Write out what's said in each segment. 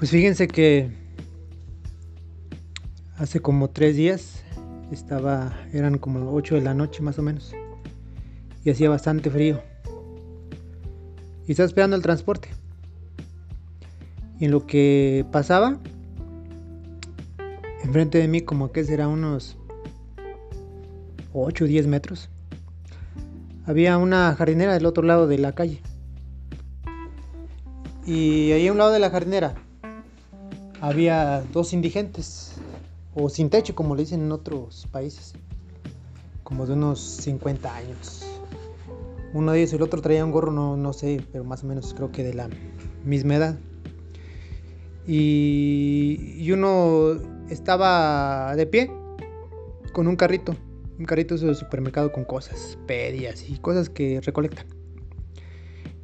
Pues fíjense que hace como tres días estaba, eran como 8 de la noche más o menos, y hacía bastante frío. Y estaba esperando el transporte. Y en lo que pasaba, enfrente de mí, como que será unos 8 o 10 metros, había una jardinera del otro lado de la calle. Y ahí a un lado de la jardinera había dos indigentes, o sin techo, como le dicen en otros países, como de unos 50 años. Uno de ellos y el otro traía un gorro, no, no sé, pero más o menos creo que de la misma edad. Y, uno estaba de pie con un carrito, un carrito de supermercado con cosas, pedias y cosas que recolectan.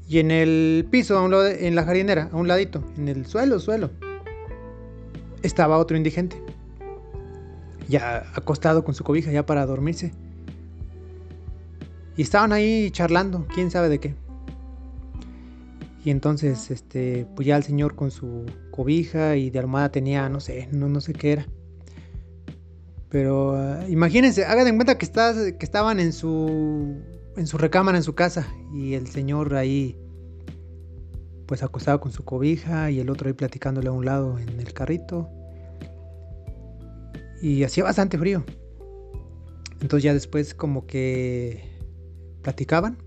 Y en el piso, a un lado, en la jardinera, a un ladito, en el suelo, suelo, estaba otro indigente. Ya acostado con su cobija, ya para dormirse. Y estaban ahí charlando, quién sabe de qué. Y entonces, este, pues ya el señor con su cobija y de almohada tenía, no sé, no, no sé qué era. Pero uh, imagínense, hagan en cuenta que, que estaban en su, en su recámara, en su casa, y el señor ahí, pues acostado con su cobija, y el otro ahí platicándole a un lado en el carrito. Y hacía bastante frío. Entonces ya después como que platicaban.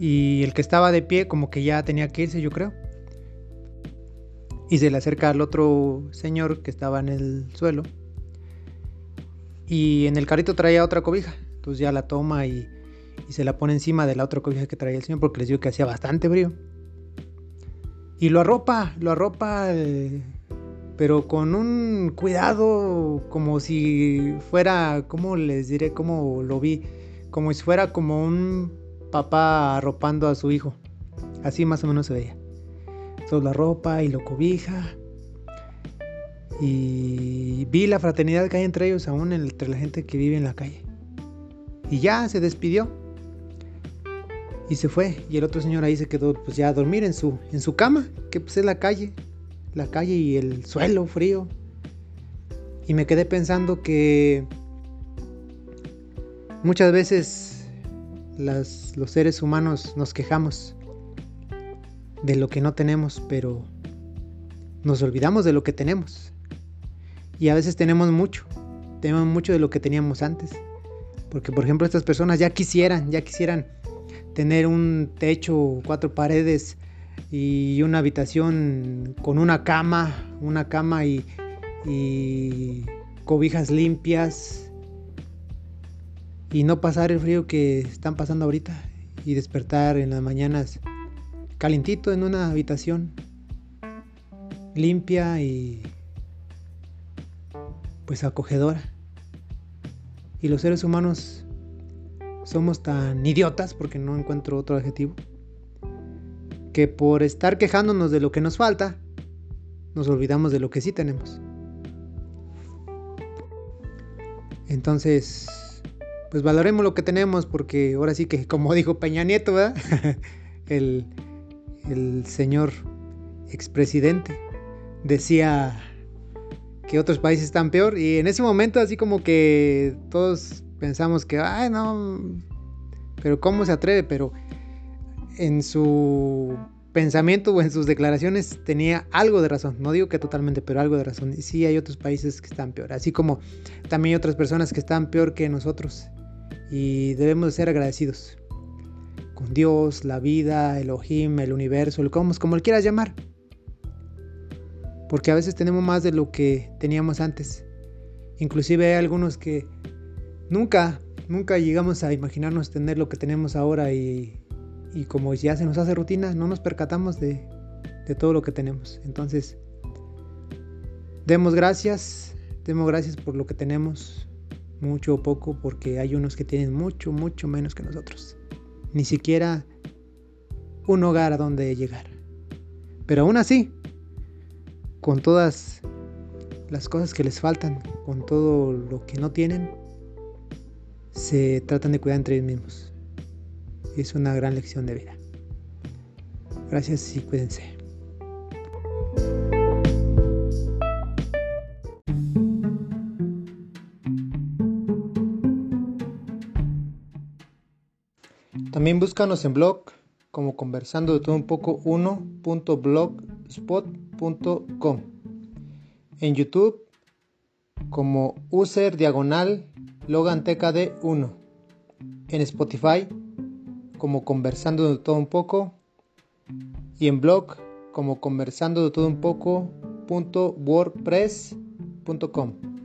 Y el que estaba de pie como que ya tenía que irse, yo creo. Y se le acerca al otro señor que estaba en el suelo. Y en el carrito traía otra cobija. Entonces ya la toma y, se la pone encima de la otra cobija que traía el señor porque les digo que hacía bastante frío. Y lo arropa, lo arropa, eh, pero con un cuidado como si fuera, ¿cómo les diré? ¿Cómo lo vi? Como si fuera como un papá arropando a su hijo. Así más o menos se veía toda la ropa y lo cobija. Y vi la fraternidad que hay entre ellos, aún entre la gente que vive en la calle. Y ya se despidió. Y se fue. Y el otro señor ahí se quedó pues ya a dormir en su, en su cama, que pues es la calle. La calle y el suelo frío. Y me quedé pensando que muchas veces los seres humanos nos quejamos de lo que no tenemos, pero nos olvidamos de lo que tenemos. Y a veces tenemos mucho, tenemos mucho de lo que teníamos antes. Porque por ejemplo estas personas ya quisieran, ya quisieran tener un techo, cuatro paredes y una habitación con una cama, una cama y, y cobijas limpias y no pasar el frío que están pasando ahorita y despertar en las mañanas calentito en una habitación limpia y pues acogedora. Y los seres humanos somos tan idiotas, porque no encuentro otro adjetivo, que por estar quejándonos de lo que nos falta, nos olvidamos de lo que sí tenemos. Entonces, pues valoremos lo que tenemos, porque ahora sí que, como dijo Peña Nieto, el, el señor expresidente decía que otros países están peor y en ese momento así como que todos pensamos que, ay no, pero ¿cómo se atreve? Pero en su pensamiento o en sus declaraciones tenía algo de razón, no digo que totalmente, pero algo de razón. Y sí hay otros países que están peor, así como también hay otras personas que están peor que nosotros y debemos de ser agradecidos con Dios, la vida, Elohim, el universo, el cosmos, como le quieras llamar. Porque a veces tenemos más de lo que teníamos antes. Inclusive hay algunos que nunca, nunca llegamos a imaginarnos tener lo que tenemos ahora y, y como ya se nos hace rutina, no nos percatamos de, todo lo que tenemos. Entonces, demos gracias, demos gracias por lo que tenemos, mucho o poco, porque hay unos que tienen mucho, mucho menos que nosotros ni siquiera un hogar a donde llegar. Pero aún así, con todas las cosas que les faltan, con todo lo que no tienen, se tratan de cuidar entre ellos mismos y es una gran lección de vida. Gracias y cuídense. También búscanos en blog como conversando de todo un poco 1.blogspot.com. En YouTube como user diagonal logan tkd 1. En Spotify como conversando de todo un poco y en blog como conversando de todo un poco .wordpress.com.